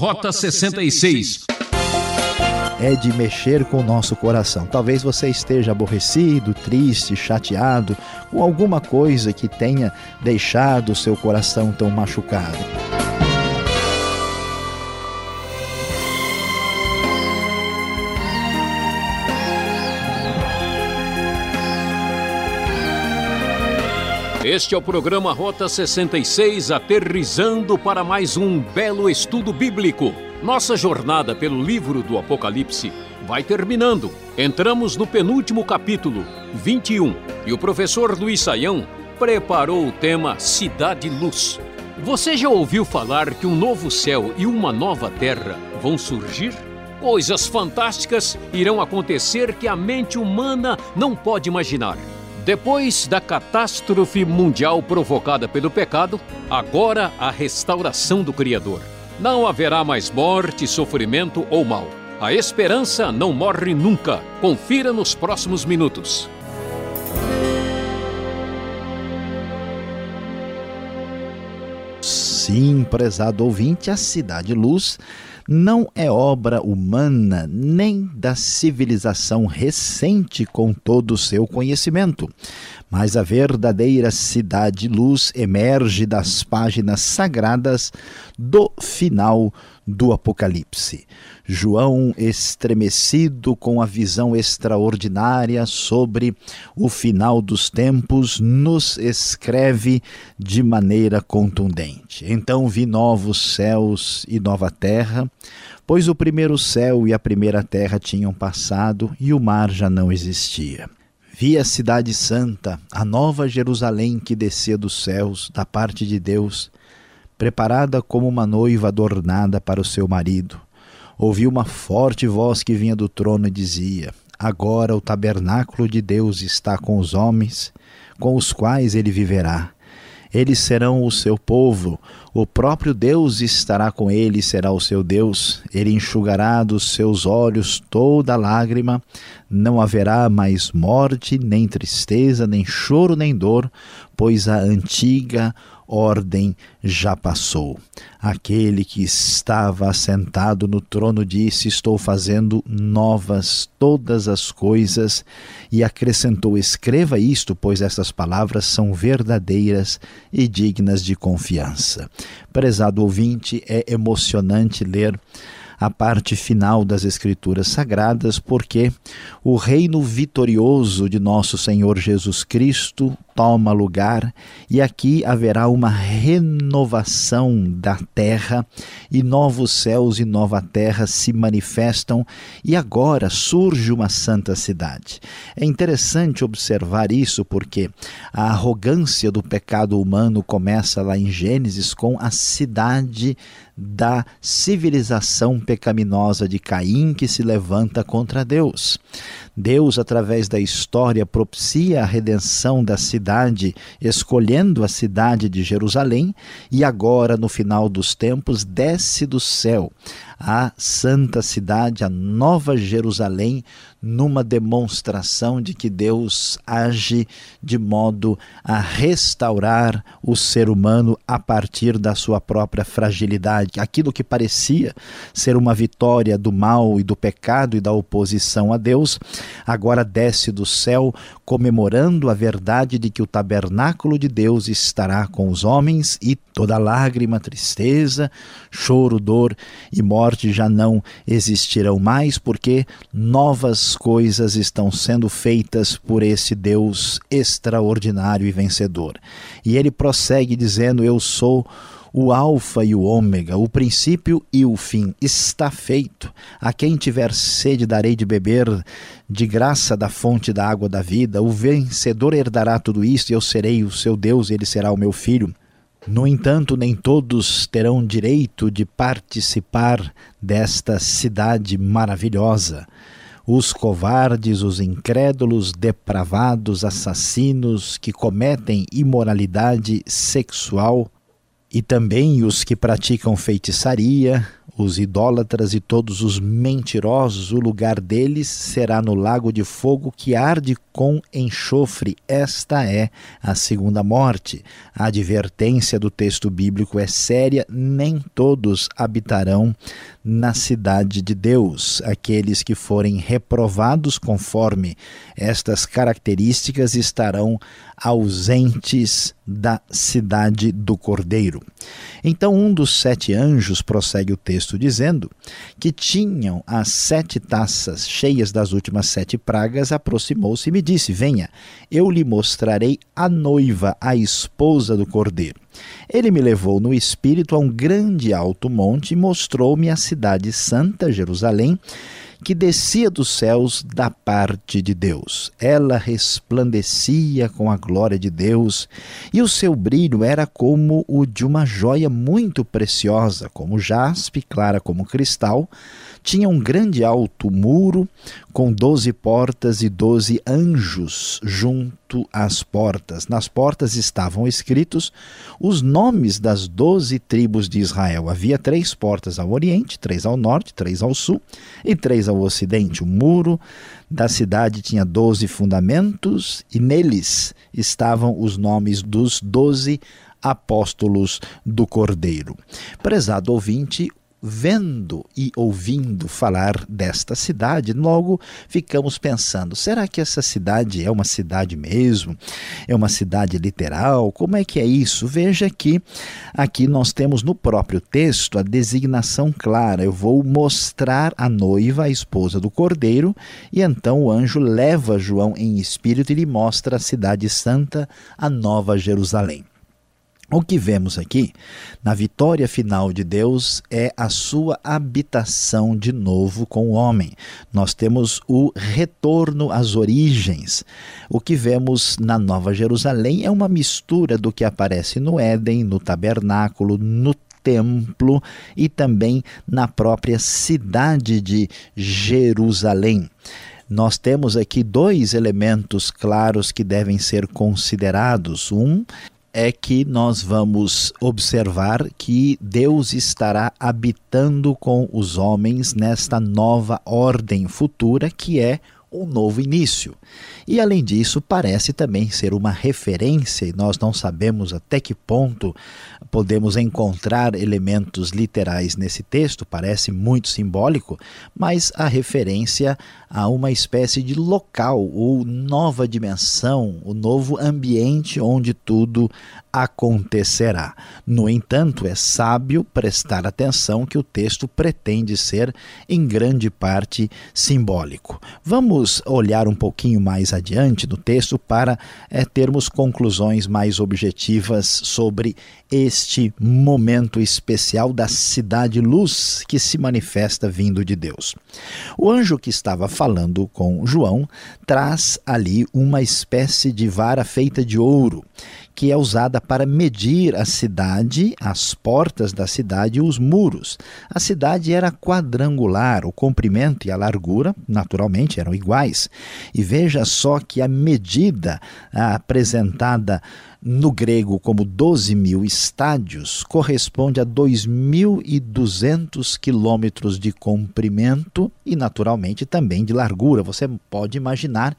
Rota 66 é de mexer com o nosso coração. Talvez você esteja aborrecido, triste, chateado com alguma coisa que tenha deixado o seu coração tão machucado. Este é o programa Rota 66, aterrizando para mais um belo estudo bíblico. Nossa jornada pelo livro do Apocalipse vai terminando. Entramos no penúltimo capítulo, 21, e o professor Luiz Saião preparou o tema Cidade Luz. Você já ouviu falar que um novo céu e uma nova terra vão surgir? Coisas fantásticas irão acontecer que a mente humana não pode imaginar. Depois da catástrofe mundial provocada pelo pecado, agora a restauração do Criador. Não haverá mais morte, sofrimento ou mal. A esperança não morre nunca. Confira nos próximos minutos. Sim, prezado ouvinte, a Cidade Luz não é obra humana nem da civilização recente com todo o seu conhecimento, mas a verdadeira cidade luz emerge das páginas sagradas do final do Apocalipse. João, estremecido com a visão extraordinária sobre o final dos tempos, nos escreve de maneira contundente. Então vi novos céus e nova terra, pois o primeiro céu e a primeira terra tinham passado e o mar já não existia. Vi a cidade santa, a nova Jerusalém que descia dos céus, da parte de Deus, preparada como uma noiva adornada para o seu marido. Ouvi uma forte voz que vinha do trono e dizia: Agora o tabernáculo de Deus está com os homens, com os quais ele viverá. Eles serão o seu povo, o próprio Deus estará com ele, será o seu Deus. Ele enxugará dos seus olhos toda lágrima, não haverá mais morte, nem tristeza, nem choro, nem dor, pois a antiga ordem já passou. Aquele que estava assentado no trono disse: Estou fazendo novas todas as coisas, e acrescentou: Escreva isto, pois essas palavras são verdadeiras e dignas de confiança. Prezado ouvinte, é emocionante ler a parte final das Escrituras Sagradas, porque o reino vitorioso de nosso Senhor Jesus Cristo toma lugar e aqui haverá uma renovação da terra e novos céus e nova terra se manifestam e agora surge uma santa cidade. É interessante observar isso porque a arrogância do pecado humano começa lá em Gênesis com a cidade da civilização pecaminosa de Caim que se levanta contra Deus. Deus, através da história, propicia a redenção da cidade, escolhendo a cidade de Jerusalém, e agora, no final dos tempos, desce do céu a santa cidade, a nova Jerusalém, numa demonstração de que Deus age de modo a restaurar o ser humano a partir da sua própria fragilidade. Aquilo que parecia ser uma vitória do mal e do pecado e da oposição a Deus, agora desce do céu, comemorando a verdade de que o tabernáculo de Deus estará com os homens e toda lágrima, tristeza, choro, dor e morte já não existirão mais, porque novas coisas estão sendo feitas por esse Deus extraordinário e vencedor. E ele prossegue dizendo: Eu sou o Alfa e o Ômega, o princípio e o fim. Está feito. A quem tiver sede, darei de beber de graça da fonte da água da vida. O vencedor herdará tudo isso, e eu serei o seu Deus, e ele será o meu filho. No entanto, nem todos terão direito de participar desta cidade maravilhosa. Os covardes, os incrédulos, depravados, assassinos que cometem imoralidade sexual, e também os que praticam feitiçaria, os idólatras e todos os mentirosos, o lugar deles será no lago de fogo que arde com enxofre. Esta é a segunda morte. A advertência do texto bíblico é séria: nem todos habitarão na cidade de Deus. Aqueles que forem reprovados conforme estas características estarão ausentes da cidade do Cordeiro. Então, um dos sete anjos, prossegue o texto dizendo, que tinham as sete taças cheias das últimas sete pragas, aproximou-se e me disse: Venha, eu lhe mostrarei a noiva, a esposa do Cordeiro. Ele me levou no espírito a um grande alto monte e mostrou-me a cidade santa, Jerusalém que descia dos céus da parte de Deus. Ela resplandecia com a glória de Deus, e o seu brilho era como o de uma joia muito preciosa, como jaspe, clara como cristal. Tinha um grande alto muro com doze portas e doze anjos junto às portas. Nas portas estavam escritos os nomes das doze tribos de Israel. Havia três portas ao oriente, três ao norte, três ao sul e três ao ocidente. O muro da cidade tinha doze fundamentos e neles estavam os nomes dos doze apóstolos do Cordeiro. Prezado ouvinte, vendo e ouvindo falar desta cidade, logo ficamos pensando: será que essa cidade é uma cidade mesmo? É uma cidade literal? Como é que é isso? Veja que aqui nós temos no próprio texto a designação clara: eu vou mostrar a noiva, a esposa do cordeiro, e então o anjo leva João em espírito e lhe mostra a cidade santa, a nova Jerusalém. O que vemos aqui na vitória final de Deus é a sua habitação de novo com o homem. Nós temos o retorno às origens. O que vemos na Nova Jerusalém é uma mistura do que aparece no Éden, no tabernáculo, no templo e também na própria cidade de Jerusalém nós temos aqui dois elementos claros que devem ser considerados. Um é que nós vamos observar que Deus estará habitando com os homens nesta nova ordem futura que é um novo início. E além disso, parece também ser uma referência, e nós não sabemos até que ponto podemos encontrar elementos literais nesse texto, parece muito simbólico, mas a referência a uma espécie de local ou nova dimensão, o novo ambiente onde tudo acontecerá. No entanto, é sábio prestar atenção que o texto pretende ser, em grande parte, simbólico. Vamos olhar um pouquinho mais adiante no texto para é, termos conclusões mais objetivas sobre este momento especial da cidade luz que se manifesta vindo de Deus. O anjo que estava falando com João traz ali uma espécie de vara feita de ouro que é usada para medir a cidade, as portas da cidade e os muros. A cidade era quadrangular, o comprimento e a largura, naturalmente, eram iguais. E veja só que a medida apresentada no grego como 12 mil estádios, corresponde a 2.200 quilômetros de comprimento e, naturalmente, também de largura. Você pode imaginar,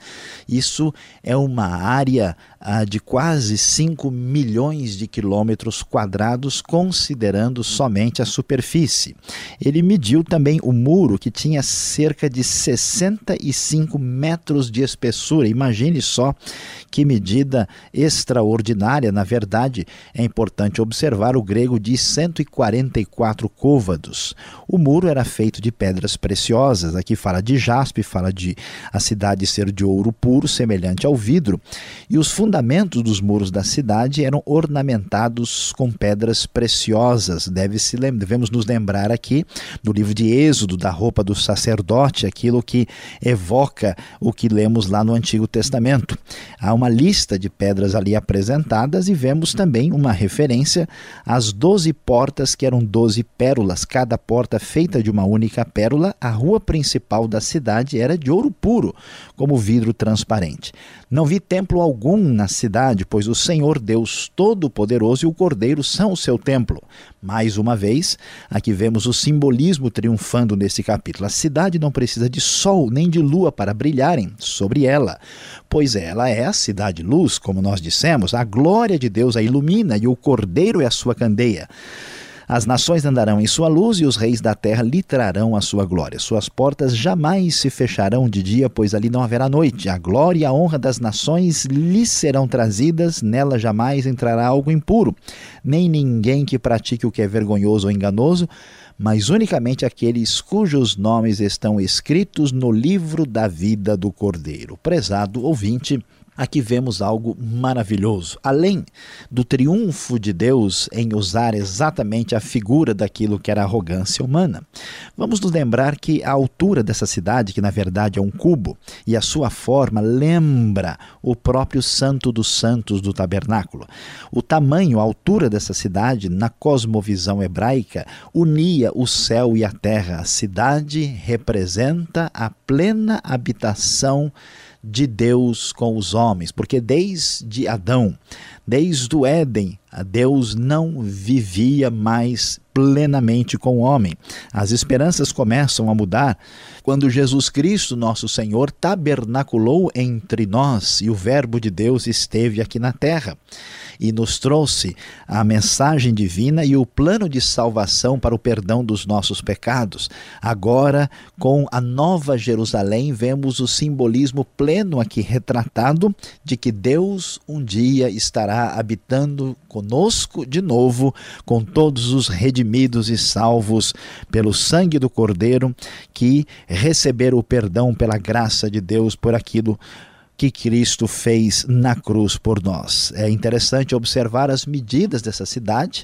isso é uma área ah, de quase 5 milhões de quilômetros quadrados, considerando somente a superfície. Ele mediu também o muro, que tinha cerca de 65 metros de espessura. Imagine só que medida extraordinária, na verdade, é importante observar o grego de 144 côvados. O muro era feito de pedras preciosas, aqui fala de jaspe, fala de a cidade ser de ouro puro, semelhante ao vidro, e os fundamentos dos muros da cidade eram ornamentados com pedras preciosas. Deve -se, devemos nos lembrar aqui no livro de Êxodo, da roupa do sacerdote, aquilo que evoca o que lemos lá no Antigo Testamento. Há uma lista de pedras ali apresentada representadas e vemos também uma referência às doze portas que eram doze pérolas, cada porta feita de uma única pérola. A rua principal da cidade era de ouro puro, como vidro transparente. Não vi templo algum na cidade, pois o Senhor Deus Todo-Poderoso e o Cordeiro são o seu templo. Mais uma vez, aqui vemos o simbolismo triunfando nesse capítulo. A cidade não precisa de sol nem de lua para brilharem sobre ela, pois ela é a cidade-luz, como nós dissemos, a glória de Deus a ilumina e o Cordeiro é a sua candeia. As nações andarão em sua luz e os reis da terra lhe trarão a sua glória. Suas portas jamais se fecharão de dia, pois ali não haverá noite. A glória e a honra das nações lhe serão trazidas, nela jamais entrará algo impuro, nem ninguém que pratique o que é vergonhoso ou enganoso, mas unicamente aqueles cujos nomes estão escritos no livro da vida do Cordeiro. Prezado ouvinte, aqui vemos algo maravilhoso. Além do triunfo de Deus em usar exatamente a figura daquilo que era arrogância humana, vamos nos lembrar que a altura dessa cidade, que na verdade é um cubo, e a sua forma lembra o próprio Santo dos Santos do tabernáculo. O tamanho, a altura dessa cidade, na cosmovisão hebraica, unia o céu e a terra. A cidade representa a plena habitação de Deus com os homens, porque desde Adão, desde o Éden, Deus não vivia mais plenamente com o homem. As esperanças começam a mudar quando Jesus Cristo, nosso Senhor, tabernaculou entre nós e o Verbo de Deus esteve aqui na terra e nos trouxe a mensagem divina e o plano de salvação para o perdão dos nossos pecados. Agora, com a Nova Jerusalém, vemos o simbolismo pleno aqui retratado de que Deus um dia estará habitando de novo, com todos os redimidos e salvos pelo sangue do Cordeiro, que receberam o perdão pela graça de Deus por aquilo que Cristo fez na cruz por nós. É interessante observar as medidas dessa cidade,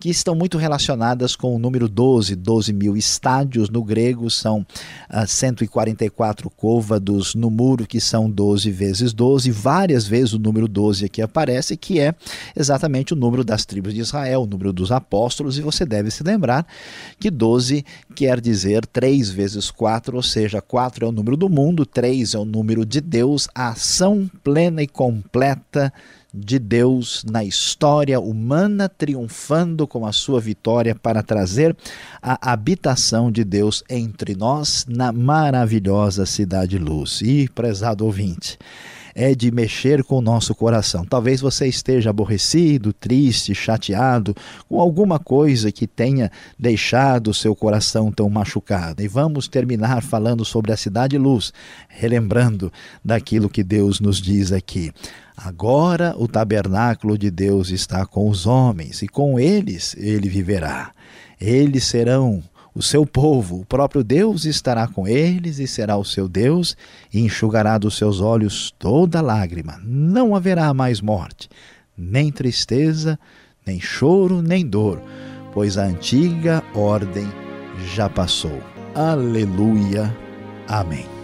que estão muito relacionadas com o número 12, 12 mil estádios. No grego, são ah, 144 côvados. No muro, que são 12 vezes 12, várias vezes o número 12 aqui aparece, que é exatamente o número das tribos de Israel, o número dos apóstolos, e você deve se lembrar que 12 quer dizer 3 vezes 4, ou seja, 4 é o número do mundo, 3 é o número de Deus, a ação plena e completa de Deus na história humana, triunfando com a sua vitória para trazer a habitação de Deus entre nós na maravilhosa cidade luz. E, prezado ouvinte, é de mexer com o nosso coração. Talvez você esteja aborrecido, triste, chateado com alguma coisa que tenha deixado o seu coração tão machucado. E vamos terminar falando sobre a cidade luz, relembrando daquilo que Deus nos diz aqui. Agora o tabernáculo de Deus está com os homens e com eles ele viverá. Eles serão o seu povo, o próprio Deus estará com eles e será o seu Deus, e enxugará dos seus olhos toda lágrima. Não haverá mais morte, nem tristeza, nem choro, nem dor, pois a antiga ordem já passou. Aleluia. Amém.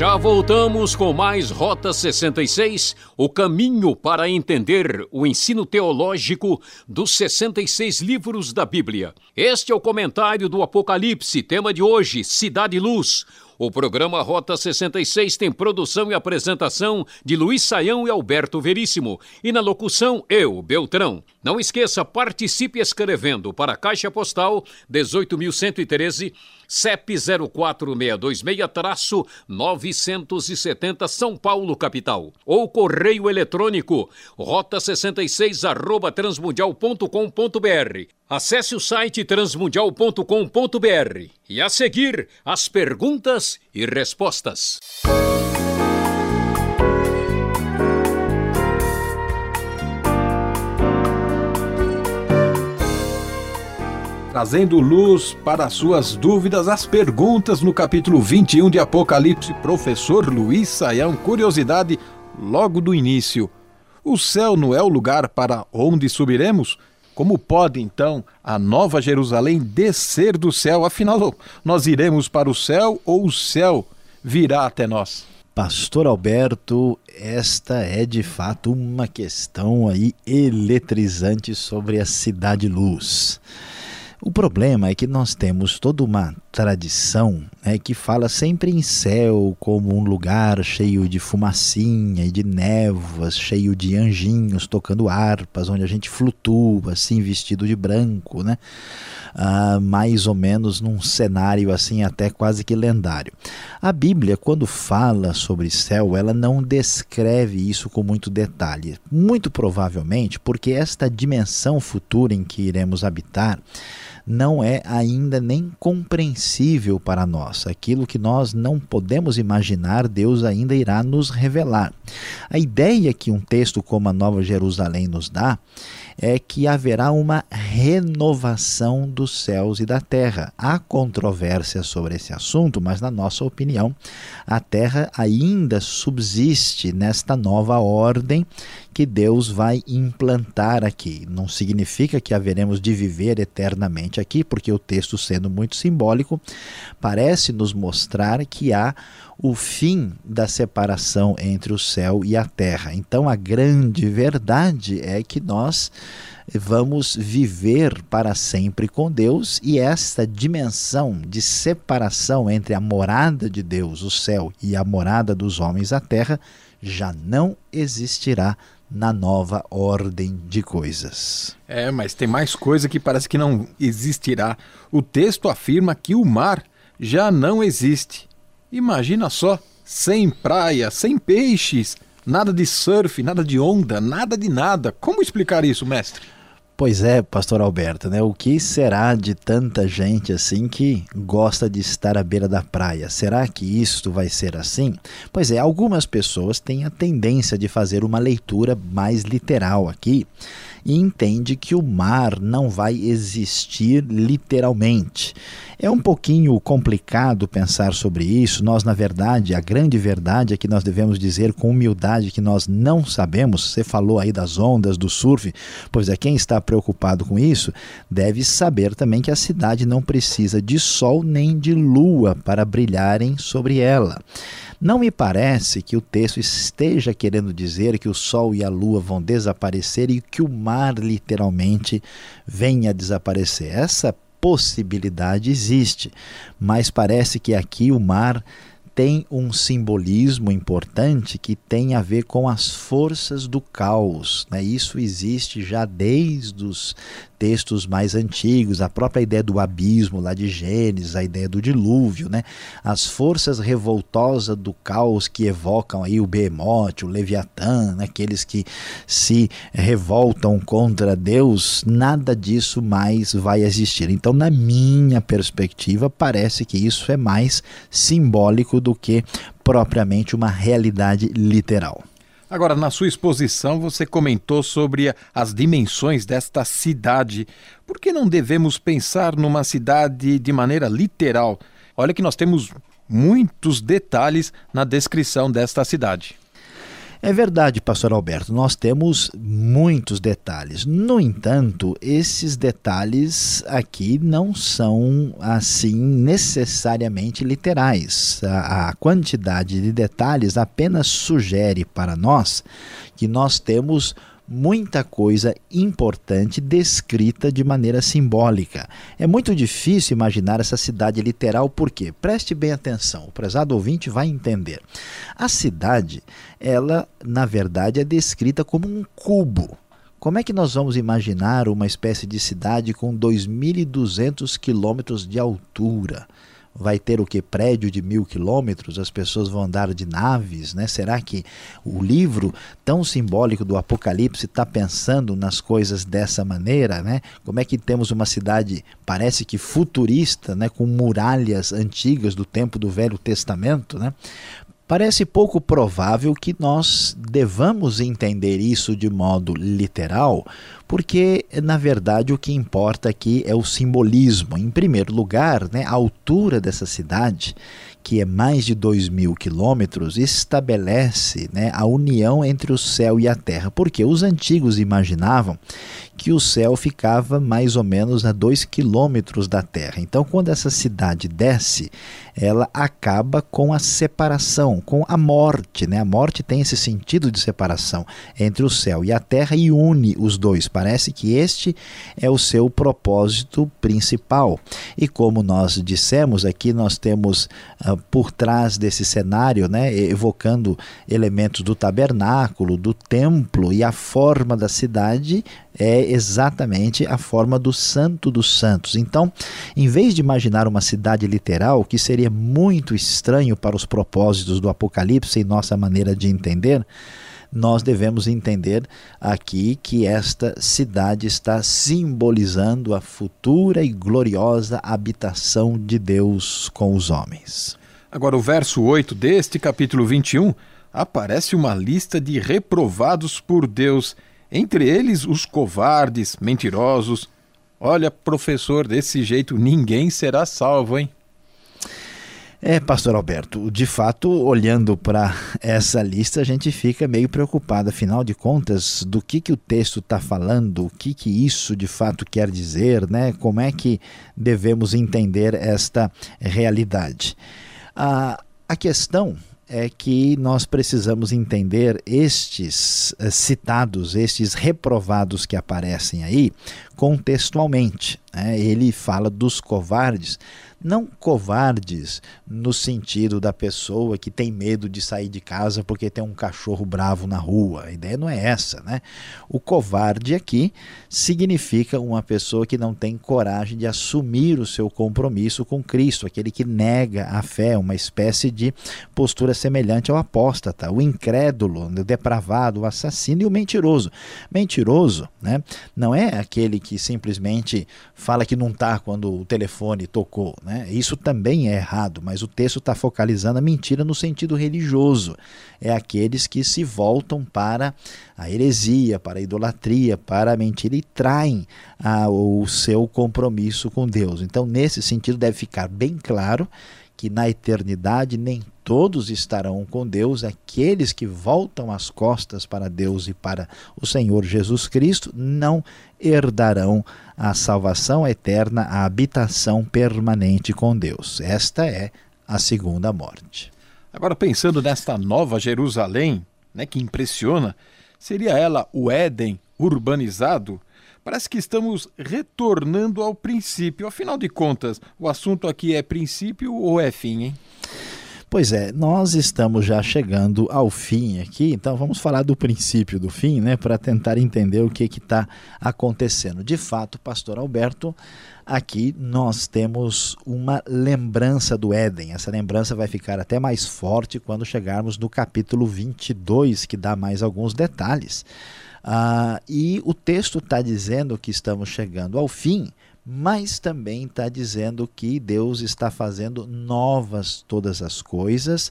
Já voltamos com mais Rota 66, o caminho para entender o ensino teológico dos 66 livros da Bíblia. Este é o comentário do Apocalipse, tema de hoje: Cidade Luz. O programa Rota 66 tem produção e apresentação de Luiz Saião e Alberto Veríssimo. E na locução, eu, Beltrão. Não esqueça, participe escrevendo para a Caixa Postal 18.113, CEP 04626-970 São Paulo, capital. Ou correio eletrônico rota66 arroba transmundial.com.br. Acesse o site transmundial.com.br. E a seguir, as perguntas e respostas. trazendo luz para suas dúvidas, as perguntas no capítulo 21 de Apocalipse, professor Luiz Saião. Curiosidade logo do início: o céu não é o lugar para onde subiremos? Como pode então a Nova Jerusalém descer do céu? Afinal, nós iremos para o céu ou o céu virá até nós? Pastor Alberto, esta é de fato uma questão aí eletrizante sobre a cidade luz. O problema é que nós temos toda uma tradição né, que fala sempre em céu como um lugar cheio de fumacinha e de névoas, cheio de anjinhos tocando harpas, onde a gente flutua assim vestido de branco, né? Ah, mais ou menos num cenário assim até quase que lendário. A Bíblia, quando fala sobre céu, ela não descreve isso com muito detalhe. Muito provavelmente porque esta dimensão futura em que iremos habitar não é ainda nem compreensível para nós. Aquilo que nós não podemos imaginar, Deus ainda irá nos revelar. A ideia que um texto como a Nova Jerusalém nos dá é que haverá uma renovação dos céus e da terra. Há controvérsia sobre esse assunto, mas, na nossa opinião, a terra ainda subsiste nesta nova ordem que Deus vai implantar aqui. Não significa que haveremos de viver eternamente aqui, porque o texto, sendo muito simbólico, parece nos mostrar que há o fim da separação entre o céu e a terra. Então, a grande verdade é que nós vamos viver para sempre com Deus e esta dimensão de separação entre a morada de Deus, o céu, e a morada dos homens, a terra, já não existirá na nova ordem de coisas. É, mas tem mais coisa que parece que não existirá. O texto afirma que o mar já não existe. Imagina só, sem praia, sem peixes, nada de surf, nada de onda, nada de nada. Como explicar isso, mestre? Pois é, pastor Alberto, né? O que será de tanta gente assim que gosta de estar à beira da praia? Será que isto vai ser assim? Pois é, algumas pessoas têm a tendência de fazer uma leitura mais literal aqui e entende que o mar não vai existir literalmente. É um pouquinho complicado pensar sobre isso. Nós, na verdade, a grande verdade é que nós devemos dizer com humildade que nós não sabemos. Você falou aí das ondas, do surf. Pois é, quem está preocupado com isso deve saber também que a cidade não precisa de sol nem de lua para brilharem sobre ela. Não me parece que o texto esteja querendo dizer que o sol e a lua vão desaparecer e que o mar literalmente venha a desaparecer. Essa possibilidade existe, mas parece que aqui o mar tem um simbolismo importante que tem a ver com as forças do caos. Né? Isso existe já desde os textos mais antigos, a própria ideia do abismo lá de Gênesis, a ideia do dilúvio, né? as forças revoltosas do caos que evocam aí o Behemoth, o Leviatã, né? aqueles que se revoltam contra Deus, nada disso mais vai existir. Então, na minha perspectiva, parece que isso é mais simbólico do que propriamente uma realidade literal. Agora, na sua exposição, você comentou sobre as dimensões desta cidade. Por que não devemos pensar numa cidade de maneira literal? Olha que nós temos muitos detalhes na descrição desta cidade. É verdade, pastor Alberto, nós temos muitos detalhes. No entanto, esses detalhes aqui não são assim necessariamente literais. A, a quantidade de detalhes apenas sugere para nós que nós temos muita coisa importante descrita de maneira simbólica. É muito difícil imaginar essa cidade literal, porque preste bem atenção, o prezado ouvinte vai entender. A cidade, ela, na verdade, é descrita como um cubo. Como é que nós vamos imaginar uma espécie de cidade com 2.200 quilômetros de altura? Vai ter o que? Prédio de mil quilômetros, as pessoas vão andar de naves, né? Será que o livro tão simbólico do Apocalipse está pensando nas coisas dessa maneira, né? Como é que temos uma cidade, parece que futurista, né? Com muralhas antigas do tempo do Velho Testamento, né? Parece pouco provável que nós devamos entender isso de modo literal, porque na verdade o que importa aqui é o simbolismo. Em primeiro lugar, né, a altura dessa cidade que é mais de 2 mil quilômetros, estabelece né, a união entre o céu e a terra, porque os antigos imaginavam que o céu ficava mais ou menos a 2 quilômetros da terra. Então, quando essa cidade desce, ela acaba com a separação, com a morte. Né? A morte tem esse sentido de separação entre o céu e a terra e une os dois. Parece que este é o seu propósito principal. E como nós dissemos, aqui nós temos uh, por trás desse cenário, né, evocando elementos do tabernáculo, do templo e a forma da cidade é exatamente a forma do Santo dos Santos. Então, em vez de imaginar uma cidade literal, que seria muito estranho para os propósitos do Apocalipse e nossa maneira de entender, nós devemos entender aqui que esta cidade está simbolizando a futura e gloriosa habitação de Deus com os homens. Agora, o verso 8 deste capítulo 21 aparece uma lista de reprovados por Deus, entre eles os covardes, mentirosos. Olha, professor, desse jeito ninguém será salvo, hein? É, pastor Alberto, de fato, olhando para essa lista, a gente fica meio preocupado. Afinal de contas, do que, que o texto está falando, o que, que isso de fato quer dizer, né? como é que devemos entender esta realidade. A, a questão é que nós precisamos entender estes eh, citados, estes reprovados que aparecem aí, contextualmente. Né? Ele fala dos covardes não covardes no sentido da pessoa que tem medo de sair de casa porque tem um cachorro bravo na rua. A ideia não é essa, né? O covarde aqui significa uma pessoa que não tem coragem de assumir o seu compromisso com Cristo, aquele que nega a fé, uma espécie de postura semelhante ao apóstata, o incrédulo, o depravado, o assassino e o mentiroso. Mentiroso, né? Não é aquele que simplesmente fala que não está quando o telefone tocou, né? Né? Isso também é errado, mas o texto está focalizando a mentira no sentido religioso. É aqueles que se voltam para a heresia, para a idolatria, para a mentira e traem a, o seu compromisso com Deus. Então, nesse sentido, deve ficar bem claro que na eternidade nem todos estarão com Deus, aqueles que voltam as costas para Deus e para o Senhor Jesus Cristo não herdarão a salvação eterna, a habitação permanente com Deus. Esta é a segunda morte. Agora, pensando nesta nova Jerusalém, né, que impressiona, seria ela o Éden urbanizado? Parece que estamos retornando ao princípio. Afinal de contas, o assunto aqui é princípio ou é fim, hein? Pois é, nós estamos já chegando ao fim aqui, então vamos falar do princípio do fim, né, para tentar entender o que está acontecendo. De fato, Pastor Alberto, aqui nós temos uma lembrança do Éden. Essa lembrança vai ficar até mais forte quando chegarmos no capítulo 22, que dá mais alguns detalhes. Ah, e o texto está dizendo que estamos chegando ao fim, mas também está dizendo que Deus está fazendo novas todas as coisas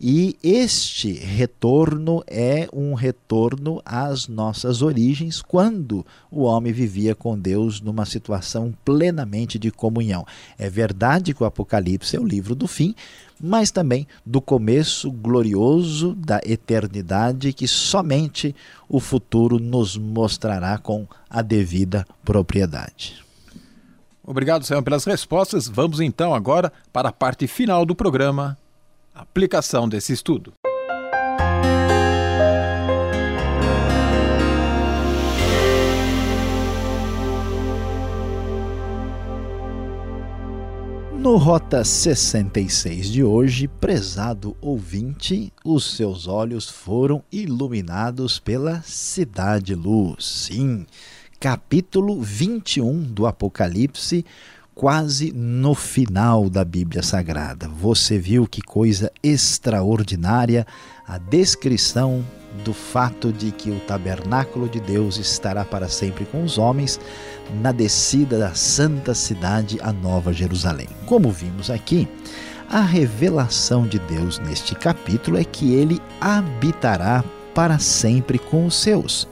e este retorno é um retorno às nossas origens, quando o homem vivia com Deus numa situação plenamente de comunhão. É verdade que o Apocalipse é o livro do fim, mas também do começo glorioso da eternidade que somente o futuro nos mostrará com a devida propriedade. Obrigado, Senhor, pelas respostas. Vamos então agora para a parte final do programa, aplicação desse estudo. No Rota 66 de hoje, prezado ouvinte, os seus olhos foram iluminados pela Cidade Luz. Sim, capítulo 21 do Apocalipse, quase no final da Bíblia Sagrada. Você viu que coisa extraordinária a descrição do fato de que o tabernáculo de Deus estará para sempre com os homens na descida da santa cidade, a Nova Jerusalém. Como vimos aqui, A revelação de Deus neste capítulo é que ele habitará para sempre com os seus,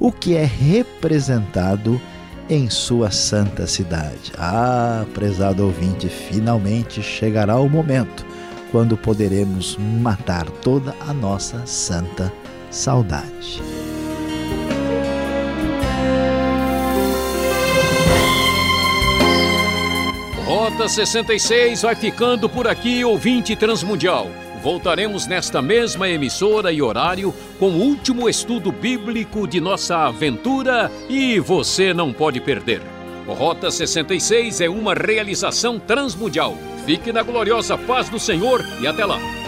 o que é representado em sua santa cidade. Ah, prezado ouvinte, finalmente chegará o momento quando poderemos matar toda a nossa santa saudade. Rota 66 vai ficando por aqui, ouvinte transmundial. Voltaremos nesta mesma emissora e horário com o último estudo bíblico de nossa aventura e você não pode perder. Rota 66 é uma realização transmundial. Fique na gloriosa paz do Senhor e até lá.